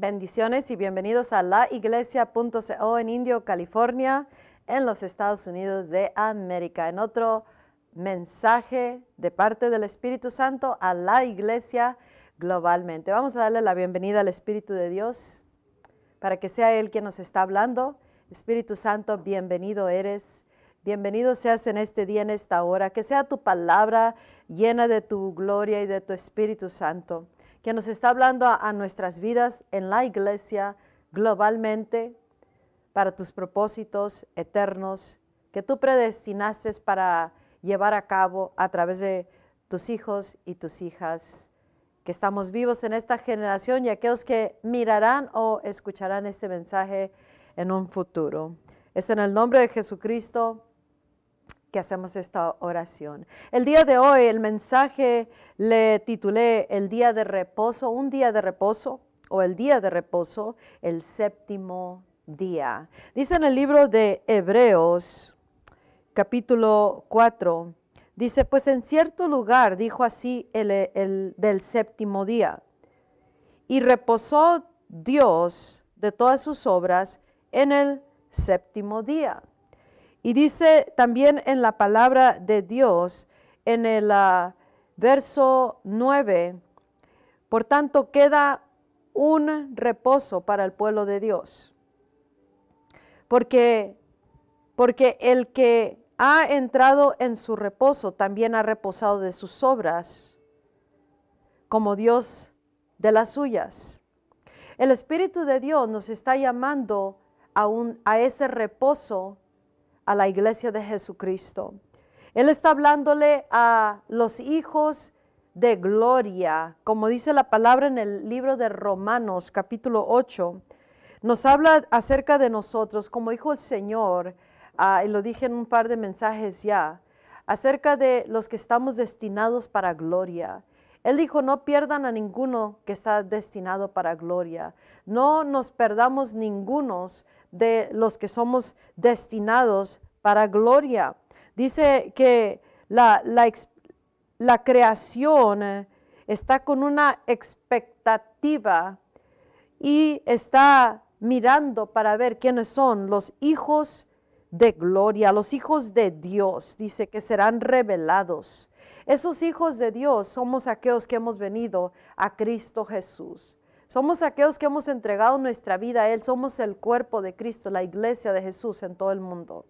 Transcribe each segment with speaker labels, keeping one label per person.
Speaker 1: Bendiciones y bienvenidos a la iglesia.co en Indio, California, en los Estados Unidos de América. En otro mensaje de parte del Espíritu Santo a la iglesia globalmente. Vamos a darle la bienvenida al Espíritu de Dios para que sea Él quien nos está hablando. Espíritu Santo, bienvenido eres. Bienvenido seas en este día, en esta hora. Que sea tu palabra llena de tu gloria y de tu Espíritu Santo que nos está hablando a, nuestras vidas en la iglesia globalmente para tus propósitos eternos que tú predestinaste para llevar a cabo a través de tus hijos y tus hijas, que estamos vivos en esta generación y aquellos que mirarán o escucharán este mensaje en un futuro. Es en el nombre de Jesucristo que hacemos esta oración. El día de hoy el mensaje le titulé El día de reposo, un día de reposo o el día de reposo, el séptimo día. Dice en el libro de Hebreos, capítulo 4, dice, pues en cierto lugar dijo así el, el del séptimo día, y reposó Dios de todas sus obras en el séptimo día. Y dice también en la palabra de Dios, en el ah, verso 9, por tanto queda un reposo para el pueblo de Dios. Porque, porque el que ha entrado en su reposo también ha reposado de sus obras, como Dios de las suyas. El Espíritu de Dios nos está llamando a, un, a ese reposo a la iglesia de Jesucristo. Él está hablándole a los hijos de gloria, como dice la palabra en el libro de Romanos capítulo 8. Nos habla acerca de nosotros, como dijo el Señor, ah, y lo dije en un par de mensajes ya, acerca de los que estamos destinados para gloria. Él dijo, no pierdan a ninguno que está destinado para gloria. No nos perdamos ningunos de los que somos destinados para gloria. Dice que la, la, creación está con una expectativa y está mirando para ver quiénes son los hijos de gloria, los hijos de Dios, dice que serán revelados. Esos hijos de Dios somos aquellos que hemos venido a Cristo Jesús. Somos aquellos que hemos entregado nuestra vida a Él. Somos el cuerpo de Cristo, la iglesia de Jesús en todo el mundo.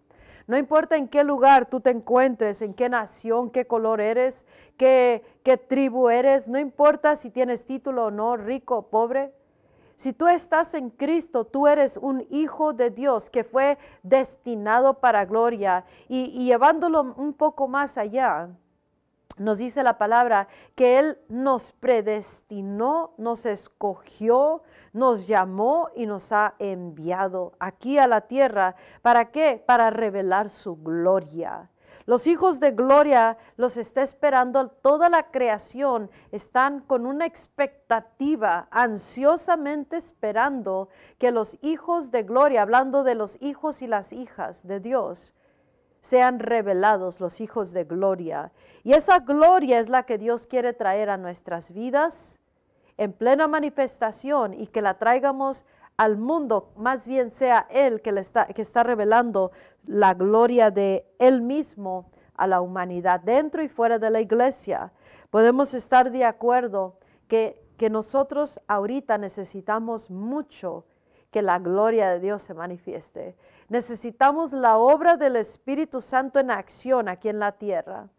Speaker 1: No importa en qué lugar tú te encuentres, en qué nación, qué color eres, qué, qué tribu eres, no importa si tienes título o no, rico o pobre. Si tú estás en Cristo, tú eres un hijo de Dios que fue destinado para gloria y, y llevándolo un poco más allá nos dice la palabra que Él nos predestinó, nos escogió, nos llamó y nos ha enviado aquí a la tierra. ¿Para qué? Para revelar su gloria. Los hijos de gloria los está esperando toda la creación, están con una expectativa, ansiosamente esperando que los hijos de gloria, hablando de los hijos y las hijas de Dios, sean revelados los hijos de gloria. Y esa gloria es la que Dios quiere traer a nuestras vidas en plena manifestación y que la traigamos al mundo, más bien sea Él que, está, que está revelando la gloria de Él mismo a la humanidad, dentro y fuera de la iglesia. Podemos estar de acuerdo que, que nosotros ahorita necesitamos mucho que la gloria de Dios se manifieste. Necesitamos la obra del Espíritu Santo en acción aquí en la tierra.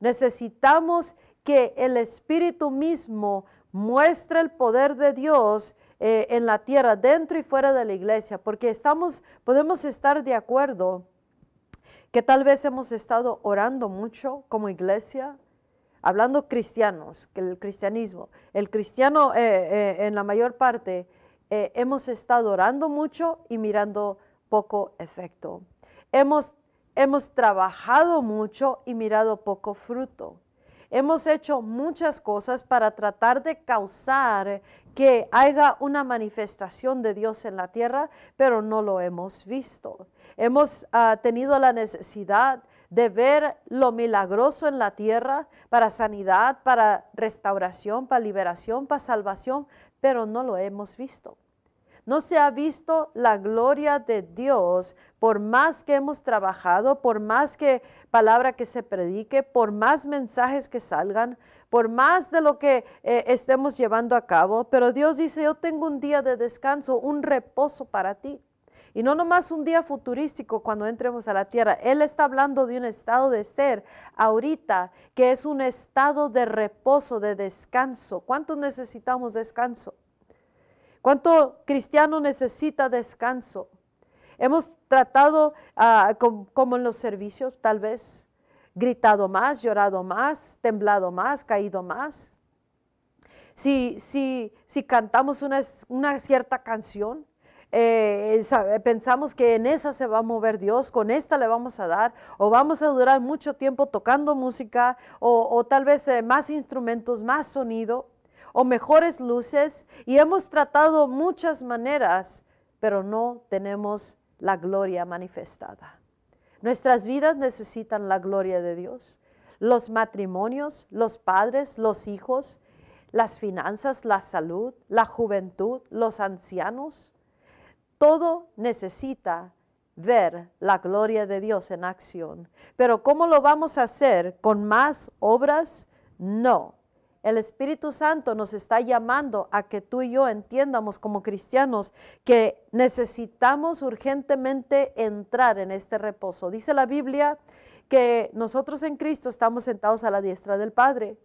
Speaker 1: Necesitamos que el Espíritu mismo muestre el poder de Dios eh, en la tierra, dentro y fuera de la iglesia, porque estamos, podemos estar de acuerdo que tal vez hemos estado orando mucho como iglesia, hablando cristianos, el cristianismo, el cristiano eh, eh, en la mayor parte hemos estado orando mucho y mirando poco efecto. Hemos, hemos trabajado mucho y mirado poco fruto. Hemos hecho muchas cosas para tratar de causar que haya una manifestación de Dios en la tierra, pero no lo hemos visto. Hemos ah, tenido la necesidad de ver lo milagroso en la tierra para sanidad, para restauración, para liberación, para salvación, pero no lo hemos visto. no se ha visto la gloria de Dios por más que hemos trabajado, por más que palabra que se predique, por más mensajes que salgan, por más de lo que eh, estemos llevando a cabo. Pero Dios dice, yo tengo un día de descanso, un reposo para ti. Y no nomás un día futurístico cuando entremos a la tierra. Él está hablando de un estado de ser ahorita, que es un estado de reposo, de descanso. ¿Cuántos necesitamos descanso? ¿Cuánto cristiano necesita descanso? Hemos tratado, ah, como en los servicios, tal vez, gritado más, llorado más, temblado más, caído más. Si, si, si cantamos una, una cierta canción, eh, pensamos que en esa se va a mover Dios, con esta le vamos a dar, o vamos a durar mucho tiempo tocando música, o, tal vez eh, más instrumentos, más sonido, o mejores luces, y hemos tratado muchas maneras, pero no tenemos la gloria manifestada. Nuestras vidas necesitan la gloria de Dios. Los matrimonios, los padres, los hijos, las finanzas, la salud, la juventud, los ancianos, todo necesita ver la gloria de Dios en acción. Pero ¿cómo lo vamos a hacer? ¿Con más obras? No. El Espíritu Santo nos está llamando a que tú y yo entiendamos como cristianos que necesitamos urgentemente entrar en este reposo. Dice la Biblia que nosotros en Cristo estamos sentados a la diestra del Padre,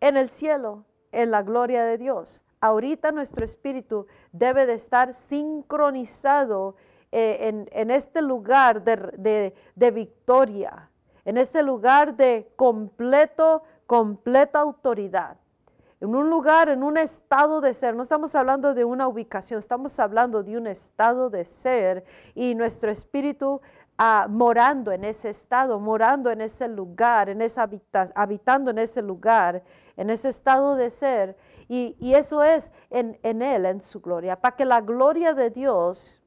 Speaker 1: en el cielo, en la gloria de Dios ahorita nuestro espíritu debe de estar sincronizado eh, en, este lugar de, de, victoria, en este lugar de completo, completa autoridad. En un lugar, en un estado de ser. No estamos hablando de una ubicación, estamos hablando de un estado de ser y nuestro espíritu ah, morando en ese estado, morando en ese lugar, en esa habitando en ese lugar, en ese estado de ser y, eso es en, Él, en su gloria, para que la gloria de Dios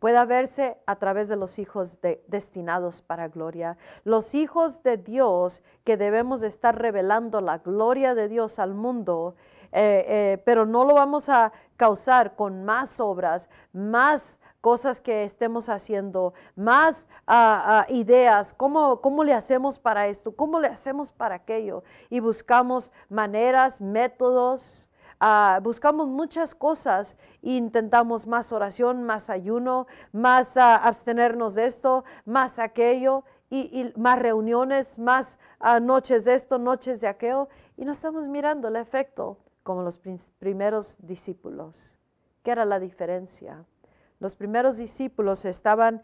Speaker 1: pueda verse a través de los hijos destinados para gloria. Los hijos de Dios que debemos de estar revelando la gloria de Dios al mundo, eh, eh, pero no lo vamos a causar con más obras, más cosas que estemos haciendo, más ah, ideas, ¿cómo, cómo le hacemos para esto, cómo le hacemos para aquello. Y buscamos maneras, métodos, ah, buscamos muchas cosas e intentamos más oración, más ayuno, más abstenernos de esto, más aquello. Y, más reuniones, más noches de esto, noches de aquello, y no estamos mirando el efecto como los primeros discípulos. ¿Qué era la diferencia? Los primeros discípulos estaban,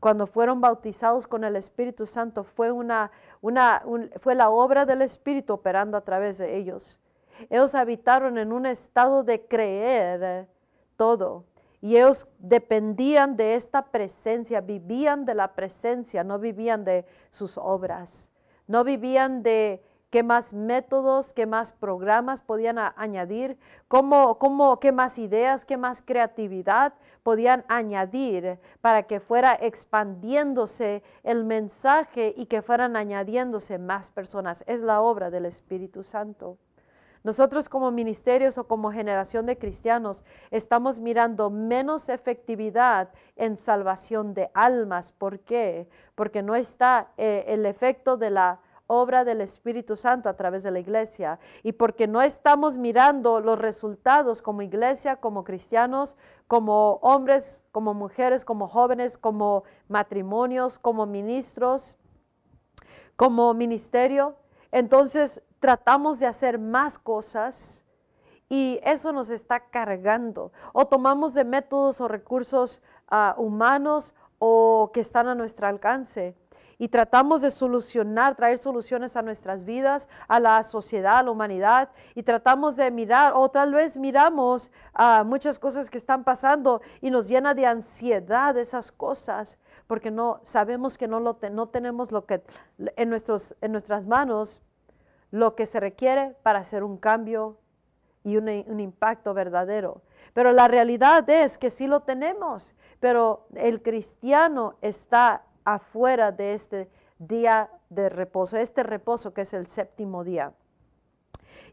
Speaker 1: cuando fueron bautizados con el Espíritu Santo, fue, una, una fue la obra del Espíritu operando a través de ellos. Ellos habitaron en un estado de creer todo. Y ellos dependían de esta presencia, vivían de la presencia, no vivían de sus obras, no vivían de qué más métodos, qué más programas podían añadir, cómo, cómo, qué más ideas, qué más creatividad podían añadir para que fuera expandiéndose el mensaje y que fueran añadiéndose más personas. Es la obra del Espíritu Santo. Nosotros como ministerios o como generación de cristianos estamos mirando menos efectividad en salvación de almas. ¿Por qué? Porque no está eh, el efecto de la obra del Espíritu Santo a través de la iglesia y porque no estamos mirando los resultados como iglesia, como cristianos, como hombres, como mujeres, como jóvenes, como matrimonios, como ministros, como ministerio, entonces tratamos de hacer más cosas y eso nos está cargando. O tomamos de métodos o recursos ah, humanos o que están a nuestro alcance. Y tratamos de solucionar, traer soluciones a nuestras vidas, a la sociedad, a la humanidad, y tratamos de mirar, o tal vez miramos a muchas cosas que están pasando y nos llena de ansiedad esas cosas, porque no sabemos que no, lo no tenemos lo que en, nuestros, en nuestras manos lo que se requiere para hacer un cambio y un, un, impacto verdadero. Pero la realidad es que sí lo tenemos, pero el cristiano está afuera de este día de reposo, este reposo que es el séptimo día.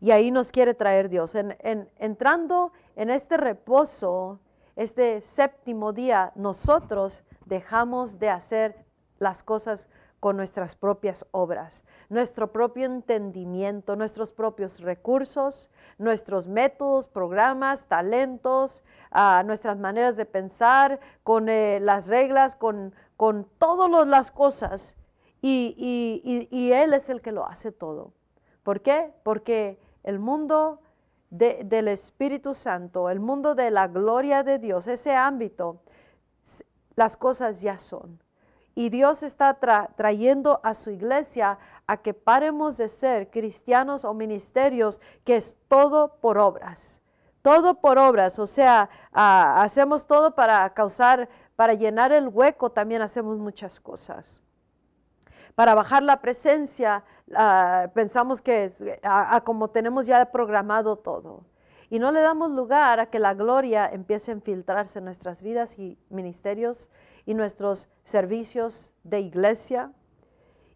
Speaker 1: Y ahí nos quiere traer Dios. En, entrando en este reposo, este séptimo día, nosotros dejamos de hacer las cosas con nuestras propias obras, nuestro propio entendimiento, nuestros propios recursos, nuestros métodos, programas, talentos, ah, nuestras maneras de pensar, con eh, las reglas, con, con todas las cosas. Y, Él es el que lo hace todo. ¿Por qué? Porque el mundo del Espíritu Santo, el mundo de la gloria de Dios, ese ámbito, las cosas ya son. Y Dios está trayendo a su iglesia a que paremos de ser cristianos o ministerios, que es todo por obras. Todo por obras, o sea, hacemos todo para causar, para llenar el hueco, también hacemos muchas cosas. Para bajar la presencia, ah, pensamos que como tenemos ya programado todo. Y no le damos lugar a que la gloria empiece a infiltrarse en nuestras vidas y ministerios y nuestros servicios de iglesia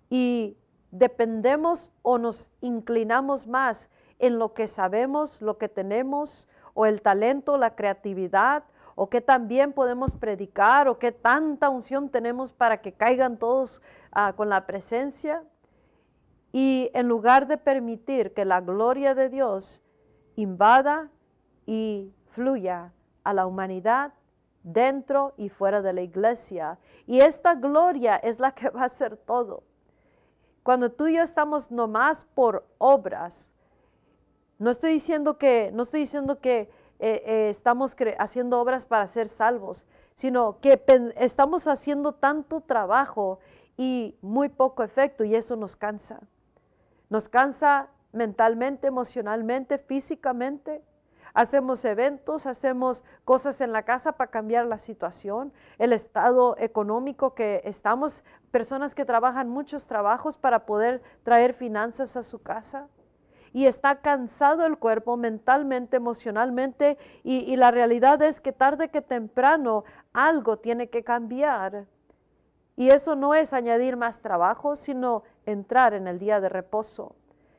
Speaker 1: y dependemos o nos inclinamos más en lo que sabemos, lo que tenemos, o el talento, la creatividad, o que también podemos predicar, o qué tanta unción tenemos para que caigan todos ah, con la presencia. Y en lugar de permitir que la gloria de Dios invada y fluya a la humanidad, dentro y fuera de la iglesia. Y esta gloria es la que va a hacer todo. Cuando tú y yo estamos nomás por obras, no estoy diciendo que, no estoy diciendo que eh, eh, estamos haciendo obras para ser salvos, sino que estamos haciendo tanto trabajo y muy poco efecto y eso nos cansa. Nos cansa mentalmente, emocionalmente, físicamente hacemos eventos, hacemos cosas en la casa para cambiar la situación, el estado económico que estamos, personas que trabajan muchos trabajos para poder traer finanzas a su casa. Y está cansado el cuerpo mentalmente, emocionalmente, y, la realidad es que tarde que temprano algo tiene que cambiar. Y eso no es añadir más trabajo, sino entrar en el día de reposo.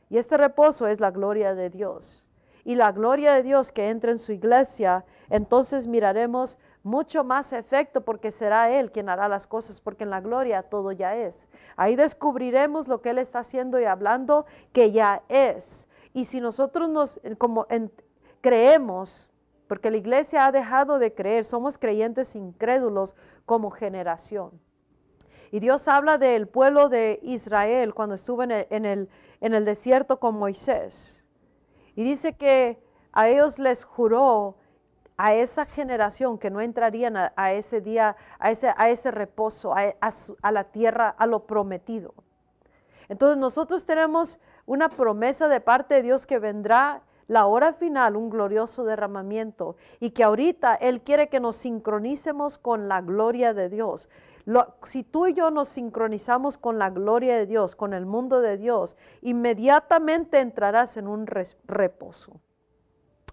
Speaker 1: Y este reposo es la gloria de Dios y la gloria de Dios que entre en su iglesia, entonces miraremos mucho más efecto porque será Él quien hará las cosas, porque en la gloria todo ya es. Ahí descubriremos lo que Él está haciendo y hablando que ya es. Y si nosotros nos como creemos, porque la iglesia ha dejado de creer, somos creyentes incrédulos como generación. Y Dios habla del pueblo de Israel cuando estuvo en el, en el desierto con Moisés. Y dice que a ellos les juró a esa generación que no entrarían a, ese día, a ese, a ese reposo, a, a, la tierra, a lo prometido. Entonces nosotros tenemos una promesa de parte de Dios que vendrá la hora final, un glorioso derramamiento, y que ahorita Él quiere que nos sincronicemos con la gloria de Dios si tú y yo nos sincronizamos con la gloria de Dios, con el mundo de Dios, inmediatamente entrarás en un reposo.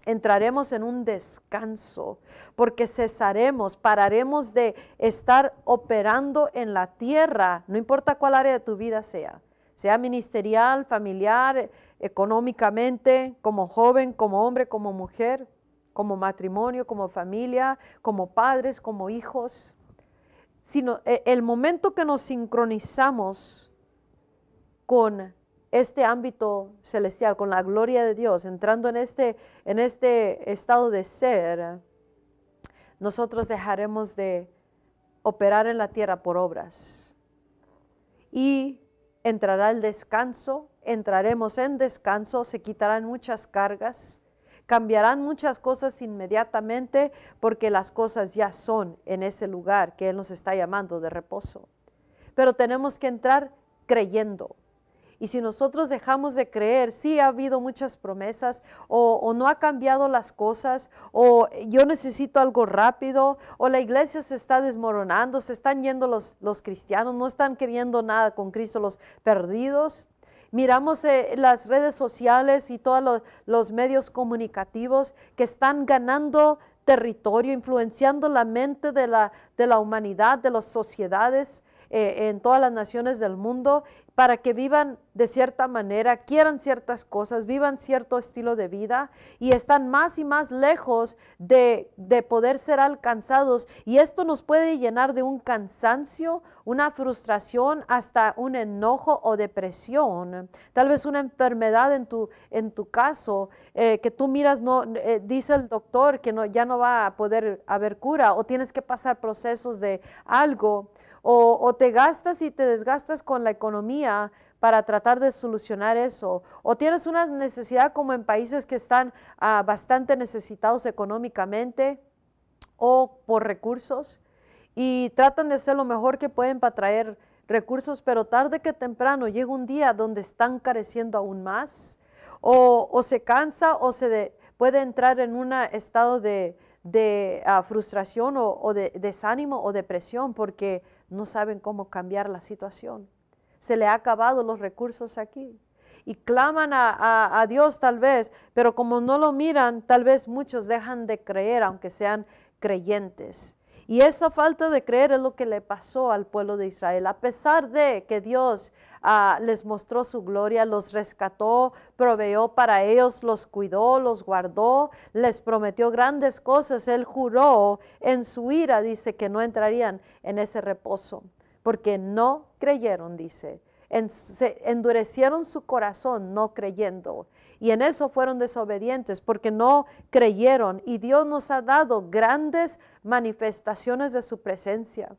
Speaker 1: Entraremos en un descanso porque cesaremos, pararemos de estar operando en la tierra, no importa cuál área de tu vida sea, sea ministerial, familiar, económicamente, como joven, como hombre, como mujer, como matrimonio, como familia, como padres, como hijos sino e, el momento que nos sincronizamos con este ámbito celestial, con la gloria de Dios, entrando en este, en este estado de ser, nosotros dejaremos de operar en la tierra por obras. Y entrará el descanso, entraremos en descanso, se quitarán muchas cargas, Cambiarán muchas cosas inmediatamente porque las cosas ya son en ese lugar que Él nos está llamando de reposo. Pero tenemos que entrar creyendo. Y si nosotros dejamos de creer, sí ha habido muchas promesas, o, no ha cambiado las cosas, o yo necesito algo rápido, o la iglesia se está desmoronando, se están yendo los, los cristianos, no están queriendo nada con Cristo los perdidos. Miramos eh, las redes sociales y todos los, medios comunicativos que están ganando territorio, influenciando la mente de la, de la humanidad, de las sociedades, eh, en todas las naciones del mundo para que vivan de cierta manera, quieran ciertas cosas, vivan cierto estilo de vida y están más y más lejos de, de, poder ser alcanzados. Y esto nos puede llenar de un cansancio, una frustración, hasta un enojo o depresión. Tal vez una enfermedad en tu, en tu caso, eh, que tú miras, no, eh, dice el doctor que no, ya no va a poder haber cura o tienes que pasar procesos de algo o, te gastas y te desgastas con la economía para tratar de solucionar eso, o tienes una necesidad como en países que están ah, bastante necesitados económicamente o por recursos y tratan de hacer lo mejor que pueden para traer recursos, pero tarde que temprano llega un día donde están careciendo aún más, o, se cansa o se puede entrar en un estado de, ah, frustración o, de desánimo o depresión porque no saben cómo cambiar la situación. Se le ha acabado los recursos aquí. Y claman a, Dios tal vez, pero como no lo miran, tal vez muchos dejan de creer, aunque sean creyentes. Y esa falta de creer es lo que le pasó al pueblo de Israel. A pesar de que Dios ah, les mostró su gloria, los rescató, proveyó para ellos, los cuidó, los guardó, les prometió grandes cosas, Él juró en su ira, dice, que no entrarían en ese reposo, porque no creyeron, dice. endurecieron su corazón no creyendo. Y en eso fueron desobedientes porque no creyeron. Y Dios nos ha dado grandes manifestaciones de su presencia.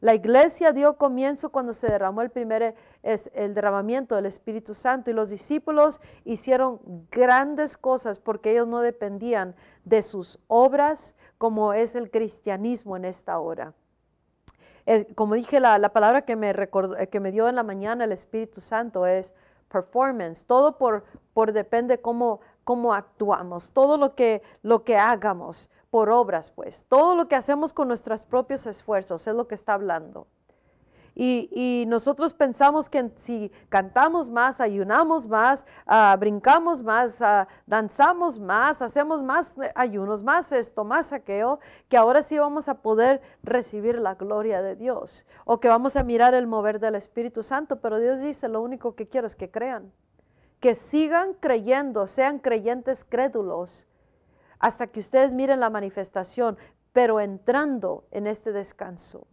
Speaker 1: La iglesia dio comienzo cuando se derramó el primer el derramamiento del Espíritu Santo y los discípulos hicieron grandes cosas porque ellos no dependían de sus obras como es el cristianismo en esta hora. como dije, la, la palabra que me, que me dio en la mañana el Espíritu Santo es performance, todo por, por depende cómo, cómo actuamos, todo lo que, lo que hagamos por obras, pues, todo lo que hacemos con nuestros propios esfuerzos es lo que está hablando. Y, nosotros pensamos que si cantamos más, ayunamos más, ah, brincamos más, ah, danzamos más, hacemos más ayunos, más esto, más aquello, que ahora sí vamos a poder recibir la gloria de Dios o que vamos a mirar el mover del Espíritu Santo. Pero Dios dice, lo único que quiero es que crean, que sigan creyendo, sean creyentes crédulos, hasta que ustedes miren la manifestación, pero entrando en este descanso.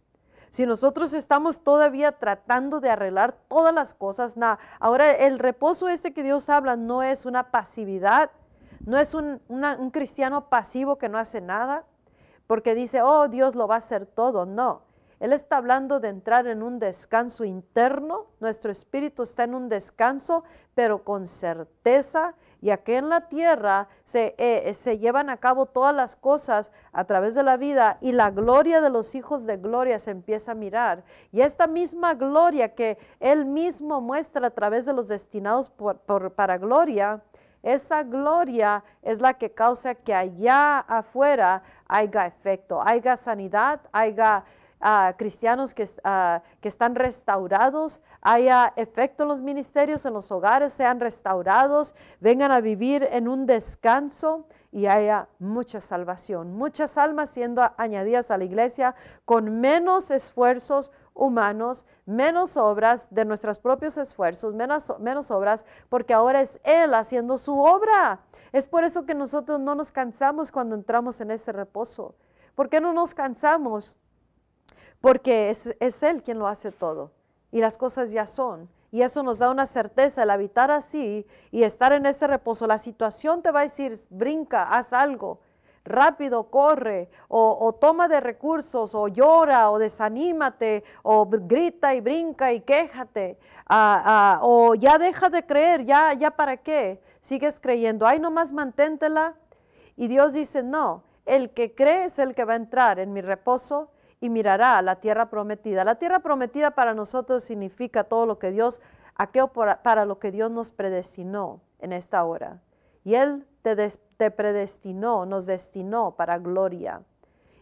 Speaker 1: Si nosotros estamos todavía tratando de arreglar todas las cosas, ahora el reposo este que Dios habla no es una pasividad, no es un, un cristiano pasivo que no hace nada, porque dice, oh, Dios lo va a hacer todo. No, Él está hablando de entrar en un descanso interno, nuestro espíritu está en un descanso, pero con certeza y aquí en la tierra se, eh, se, llevan a cabo todas las cosas a través de la vida y la gloria de los hijos de gloria se empieza a mirar. Y esta misma gloria que Él mismo muestra a través de los destinados para gloria, esa gloria es la que causa que allá afuera haya efecto, haya sanidad, haya cristianos que, que, están restaurados, haya efecto en los ministerios, en los hogares, sean restaurados, vengan a vivir en un descanso y haya mucha salvación, muchas almas siendo añadidas a la iglesia con menos esfuerzos humanos, menos obras de nuestros propios esfuerzos, menos, menos obras, porque ahora es Él haciendo su obra. Es por eso que nosotros no nos cansamos cuando entramos en ese reposo. ¿Por qué no nos cansamos? Porque es, Él quien lo hace todo y las cosas ya son. Y eso nos da una certeza, el habitar así y estar en ese reposo. La situación te va a decir, brinca, haz algo, rápido, corre, o, toma de recursos, o llora, o desanímate, o grita y brinca y quéjate, o ya deja de creer, ya, ya para qué, sigues creyendo, ay, nomás manténtela. Y Dios dice, no, el que cree es el que va a entrar en mi reposo y mirará la tierra prometida. La tierra prometida para nosotros significa todo lo que Dios, aquello para lo que Dios nos predestinó en esta hora. Y Él te, te predestinó, nos destinó para gloria.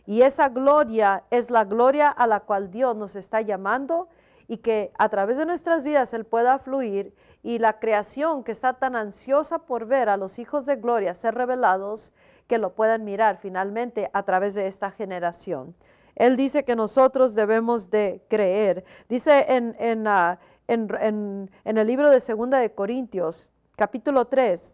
Speaker 1: Y esa gloria es la gloria a la cual Dios nos está llamando y que a través de nuestras vidas Él pueda fluir y la creación que está tan ansiosa por ver a los hijos de gloria ser revelados, que lo puedan mirar finalmente a través de esta generación. Él dice que nosotros debemos de creer. Dice en, en, ah, en, en el libro de Segunda de Corintios, capítulo 3,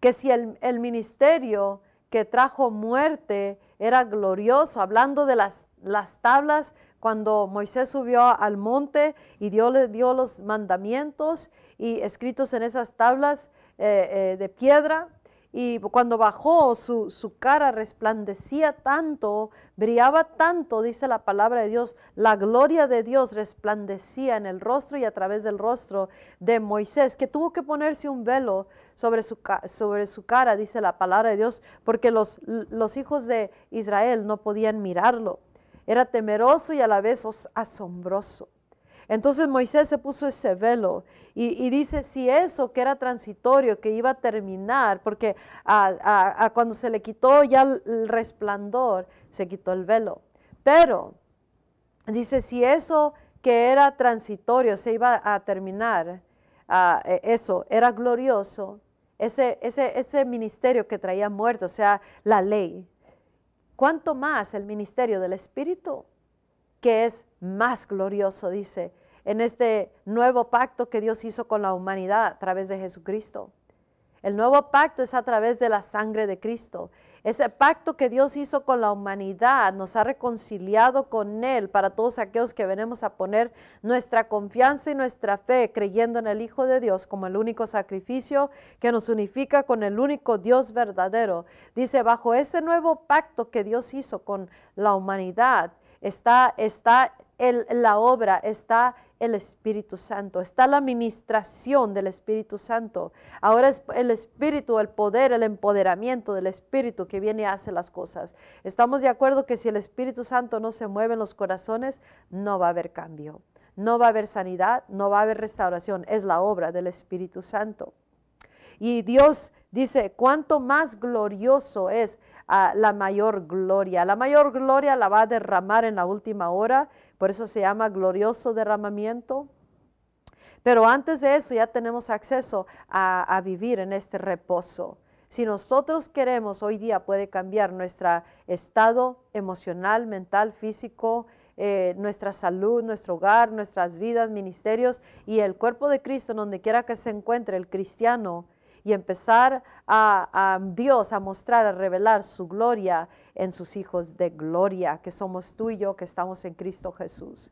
Speaker 1: que si el, el ministerio que trajo muerte era glorioso, hablando de las, las tablas cuando Moisés subió al monte y Dios le dio los mandamientos y escritos en esas tablas eh, eh, de piedra, y cuando bajó su, su, cara resplandecía tanto, brillaba tanto, dice la palabra de Dios, la gloria de Dios resplandecía en el rostro y a través del rostro de Moisés, que tuvo que ponerse un velo sobre su, sobre su cara, dice la palabra de Dios, porque los, los hijos de Israel no podían mirarlo. Era temeroso y a la vez asombroso. Entonces Moisés se puso ese velo y, dice, si eso que era transitorio, que iba a terminar, porque a, cuando se le quitó ya el, resplandor, se quitó el velo. Pero dice, si eso que era transitorio se iba a terminar, e, eso era glorioso, ese, ese, ese ministerio que traía muerto, o sea, la ley, ¿cuánto más el ministerio del Espíritu? que es más glorioso, dice, en este nuevo pacto que Dios hizo con la humanidad a través de Jesucristo. El nuevo pacto es a través de la sangre de Cristo. Ese pacto que Dios hizo con la humanidad nos ha reconciliado con Él para todos aquellos que venimos a poner nuestra confianza y nuestra fe creyendo en el Hijo de Dios como el único sacrificio que nos unifica con el único Dios verdadero. Dice, bajo ese nuevo pacto que Dios hizo con la humanidad, está, está la obra, está el Espíritu Santo, está la administración del Espíritu Santo. Ahora es el Espíritu, el poder, el empoderamiento del Espíritu que viene y hace las cosas. Estamos de acuerdo que si el Espíritu Santo no se mueve en los corazones, no va a haber cambio, no va a haber sanidad, no va a haber restauración. Es la obra del Espíritu Santo. Y Dios dice, cuánto más glorioso es la mayor gloria. La mayor gloria la va a derramar en la última hora, por eso se llama glorioso derramamiento. Pero antes de eso ya tenemos acceso a, vivir en este reposo. Si nosotros queremos, hoy día puede cambiar nuestro estado emocional, mental, físico, eh, nuestra salud, nuestro hogar, nuestras vidas, ministerios y el cuerpo de Cristo, donde quiera que se encuentre el cristiano, y empezar a, Dios a mostrar, a revelar su gloria en sus hijos de gloria, que somos tú y yo que estamos en Cristo Jesús.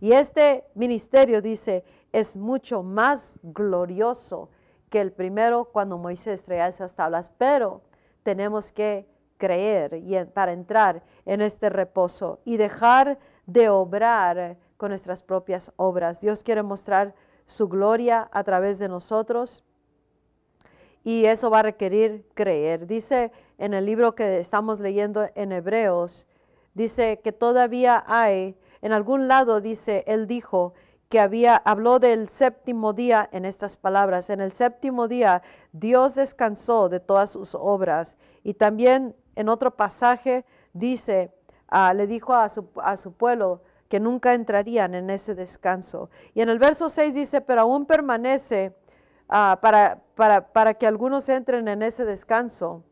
Speaker 1: Y este ministerio dice, es mucho más glorioso que el primero cuando Moisés traía esas tablas, pero tenemos que creer y para entrar en este reposo y dejar de obrar con nuestras propias obras. Dios quiere mostrar su gloria a través de nosotros y eso va a requerir creer. Dice en el libro que estamos leyendo en Hebreos, dice que todavía hay, en algún lado dice, él dijo que había, habló del séptimo día en estas palabras. En el séptimo día Dios descansó de todas sus obras. Y también en otro pasaje dice, ah, le dijo a su, a su pueblo que nunca entrarían en ese descanso. Y en el verso 6 dice, pero aún permanece Ah, para, para, que algunos entren en ese descanso.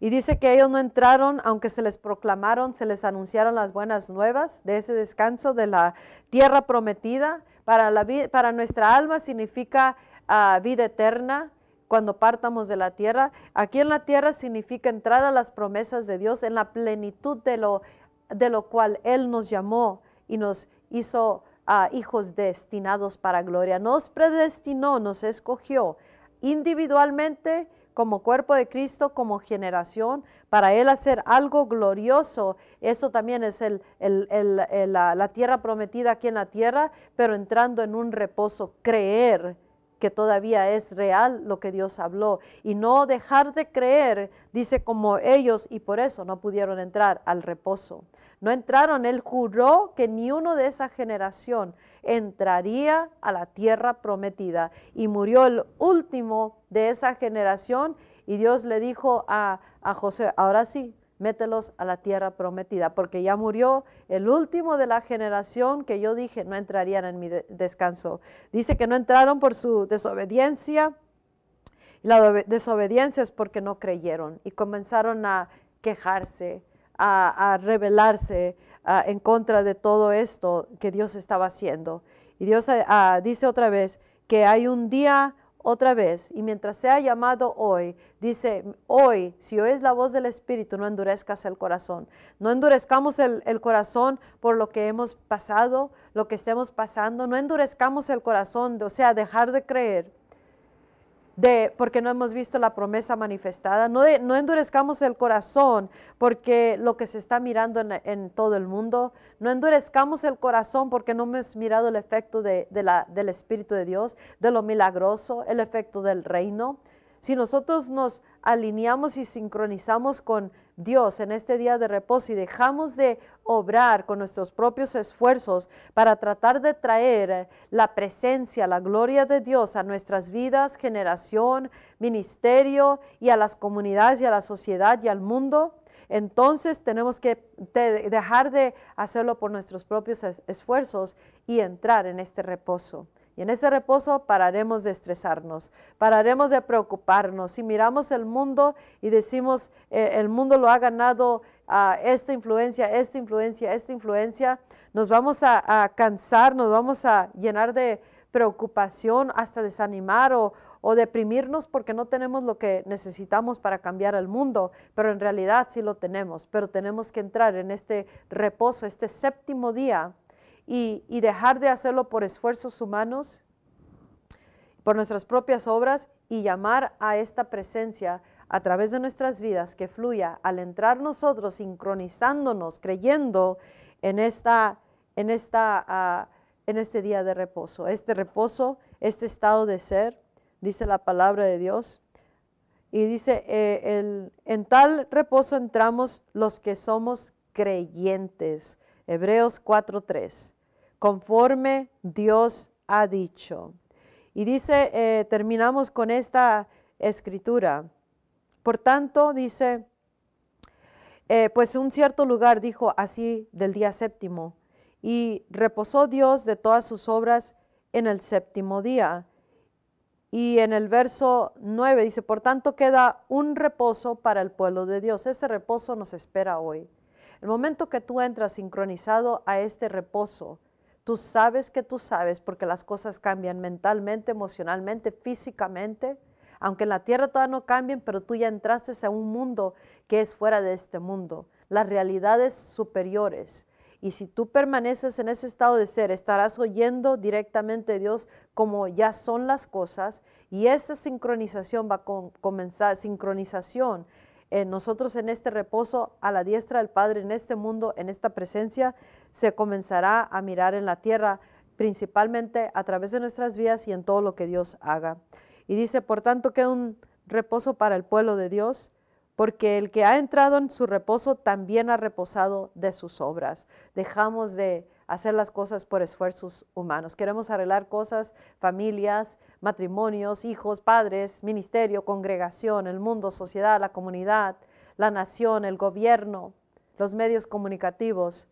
Speaker 1: Y dice que ellos no entraron, aunque se les proclamaron, se les anunciaron las buenas nuevas de ese descanso de la tierra prometida. Para, la, para nuestra alma significa ah, vida eterna cuando partamos de la tierra. Aquí en la tierra significa entrar a las promesas de Dios en la plenitud de lo, de lo cual Él nos llamó y nos hizo hijos destinados para gloria. Nos predestinó, nos escogió individualmente como cuerpo de Cristo, como generación, para Él hacer algo glorioso. Eso también es el, la, la tierra prometida aquí en la tierra, pero entrando en un reposo, creer que todavía es real lo que Dios habló y no dejar de creer, dice como ellos, y por eso no pudieron entrar al reposo. No entraron, él juró que ni uno de esa generación entraría a la tierra prometida y murió el último de esa generación y Dios le dijo a, a José, ahora sí, mételos a la tierra prometida, porque ya murió el último de la generación que yo dije no entrarían en mi descanso. Dice que no entraron por su desobediencia. La desobediencia es porque no creyeron y comenzaron a quejarse, a, rebelarse en contra de todo esto que Dios estaba haciendo. Y Dios dice otra vez que hay un día otra vez, y mientras sea llamado hoy, dice, hoy, si oyes la voz del Espíritu, no endurezcas el corazón. No endurezcamos el, el, corazón por lo que hemos pasado, lo que estemos pasando. No endurezcamos el corazón, o sea, dejar de creer de, porque no hemos visto la promesa manifestada. No, endurezcamos el corazón porque lo que se está mirando en, todo el mundo. No endurezcamos el corazón porque no hemos mirado el efecto de, del Espíritu de Dios, de lo milagroso, el efecto del reino. Si nosotros nos alineamos y sincronizamos con Dios en este día de reposo y dejamos de obrar con nuestros propios esfuerzos para tratar de traer la presencia, la gloria de Dios a nuestras vidas, generación, ministerio y a las comunidades y a la sociedad y al mundo, entonces tenemos que dejar de hacerlo por nuestros propios esfuerzos y entrar en este reposo. Y en ese reposo pararemos de estresarnos, pararemos de preocuparnos. Si miramos el mundo y decimos, eh, el mundo lo ha ganado a esta influencia, esta influencia, esta influencia, nos vamos a, cansar, nos vamos a llenar de preocupación, hasta desanimar o deprimirnos porque no tenemos lo que necesitamos para cambiar el mundo, pero en realidad sí lo tenemos, pero tenemos que entrar en este reposo, este séptimo día y, dejar de hacerlo por esfuerzos humanos, por nuestras propias obras y llamar a esta presencia a través de nuestras vidas que fluya al entrar nosotros sincronizándonos, creyendo en, esta, en, esta, ah, en este día de reposo. Este reposo, este estado de ser, dice la palabra de Dios. Y dice, eh, el, en tal reposo entramos los que somos creyentes. Hebreos 4.3 conforme Dios ha dicho. Y dice, eh, terminamos con esta escritura. Por tanto, dice, eh, pues un cierto lugar dijo así del día séptimo, y reposó Dios de todas sus obras en el séptimo día. Y en el verso 9 dice, por tanto queda un reposo para el pueblo de Dios. Ese reposo nos espera hoy. El momento que tú entras sincronizado a este reposo, Tú sabes que tú sabes porque las cosas cambian mentalmente, emocionalmente, físicamente. Aunque en la tierra todavía no cambien, pero tú ya entraste a un mundo que es fuera de este mundo. Las realidades superiores. Y si tú permaneces en ese estado de ser, estarás oyendo directamente de Dios como ya son las cosas. Y esa sincronización va a comenzar, sincronización nosotros en este reposo a la diestra del Padre, en este mundo, en esta presencia, se comenzará a mirar en la tierra, principalmente a través de nuestras vidas y en todo lo que Dios haga. Y dice, por tanto, que un reposo para el pueblo de Dios, porque el que ha entrado en su reposo también ha reposado de sus obras. Dejamos de hacer las cosas por esfuerzos humanos. Queremos arreglar cosas, familias, matrimonios, hijos, padres, ministerio, congregación, el mundo, sociedad, la comunidad, la nación, el gobierno, los medios comunicativos.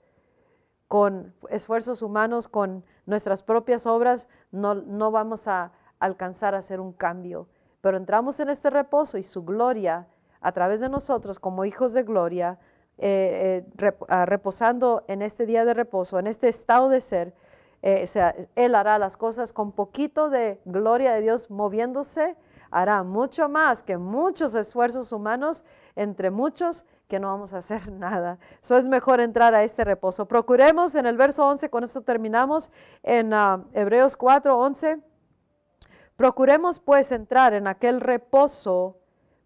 Speaker 1: Con esfuerzos humanos, con nuestras propias obras, no, no vamos a alcanzar a hacer un cambio. Pero entramos en este reposo y su gloria, a través de nosotros como hijos de gloria, eh, eh, ah, reposando en este día de reposo, en este estado de ser, eh, Él hará las cosas con poquito de gloria de Dios moviéndose, hará mucho más que muchos esfuerzos humanos, entre muchos que no vamos a hacer nada. Eso es mejor entrar a este reposo. Procuremos en el verso 11, con esto terminamos, en uh, Hebreos 4, 11. Procuremos pues entrar en aquel reposo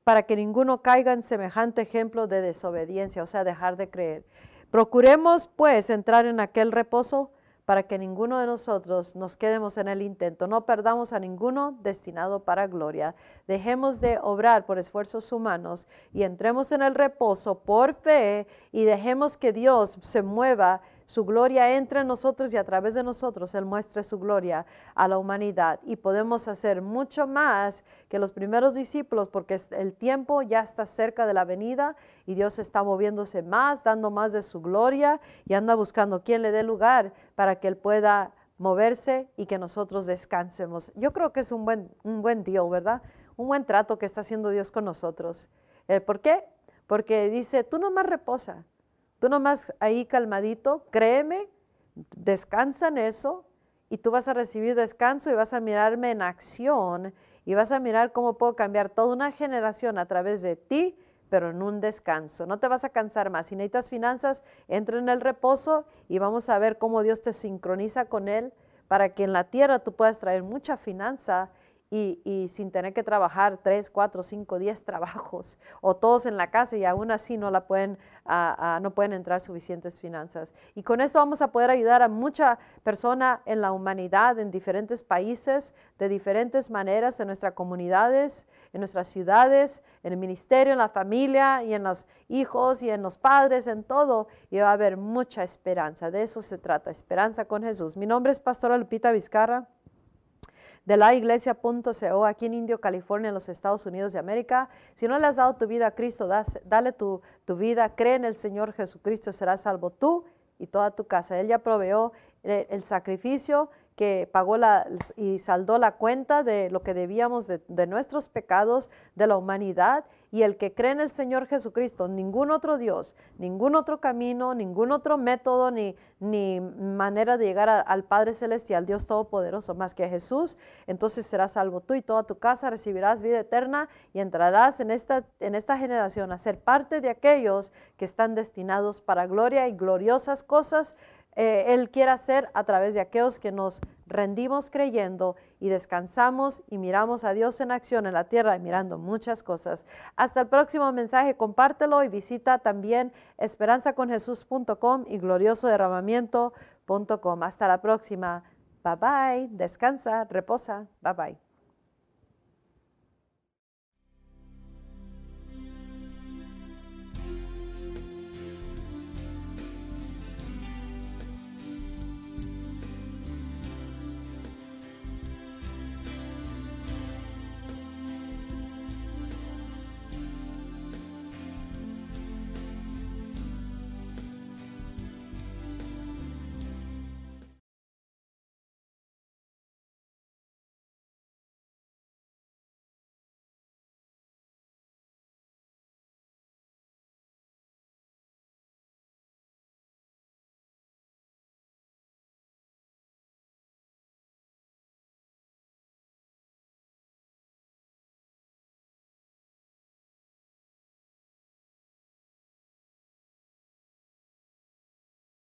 Speaker 1: para que ninguno caiga en semejante ejemplo de desobediencia, o sea, dejar de creer. Procuremos, pues, entrar en aquel reposo para que ninguno de nosotros nos quedemos en el intento, no perdamos a ninguno destinado para gloria. Dejemos de obrar por esfuerzos humanos y entremos en el reposo por fe y dejemos que Dios se mueva su gloria entre nosotros y a través de nosotros Él muestre su gloria a la humanidad. Y podemos hacer mucho más que los primeros discípulos porque el tiempo ya está cerca de la venida y Dios está moviéndose más, dando más de su gloria y anda buscando quien le dé lugar para que Él pueda moverse y que nosotros descansemos. Yo creo que es un buen, un buen deal, ¿verdad? Un buen trato que está haciendo Dios con nosotros. Eh, ¿Por qué? Porque dice, tú nomás reposa, Tú nomás ahí calmadito, créeme, descansa en eso y tú vas a recibir descanso y vas a mirarme en acción y vas a mirar cómo puedo cambiar toda una generación a través de ti, pero en un descanso. No te vas a cansar más. Si necesitas finanzas, entra en el reposo y vamos a ver cómo Dios te sincroniza con Él para que en la tierra tú puedas traer mucha finanza y, sin tener que trabajar tres, cuatro, cinco, diez trabajos o todos en la casa y aún así no, la pueden, no pueden entrar suficientes finanzas. Y con esto vamos a poder ayudar a mucha persona en la humanidad, en diferentes países, de diferentes maneras, en nuestras comunidades, en nuestras ciudades, en el ministerio, en la familia y en los hijos y en los padres, en todo. Y va a haber mucha esperanza. De eso se trata, esperanza con Jesús. Mi nombre es Pastora Lupita Vizcarra de la iglesia.co aquí en Indio, California, en los Estados Unidos de América. Si no le has dado tu vida a Cristo, dale tu, vida, cree en el Señor Jesucristo, serás salvo tú y toda tu casa. Él ya proveó el, el sacrificio que pagó la, y saldó la cuenta de lo que debíamos de, nuestros pecados, de la humanidad, y el que cree en el Señor Jesucristo, ningún otro Dios, ningún otro camino, ningún otro método, ni, ni manera de llegar al Padre Celestial, Dios Todopoderoso, más que Jesús, entonces serás salvo tú y toda tu casa, recibirás vida eterna y entrarás en esta, en esta generación a ser parte de aquellos que están destinados para gloria y gloriosas cosas eh, Él quiere hacer a través de aquellos que nos rendimos creyendo y descansamos y miramos a Dios en acción en la tierra y mirando muchas cosas. Hasta el próximo mensaje, compártelo y visita también esperanzaconjesús.com y gloriosoderramamiento.com. Hasta la próxima. Bye bye. Descansa, reposa. Bye bye.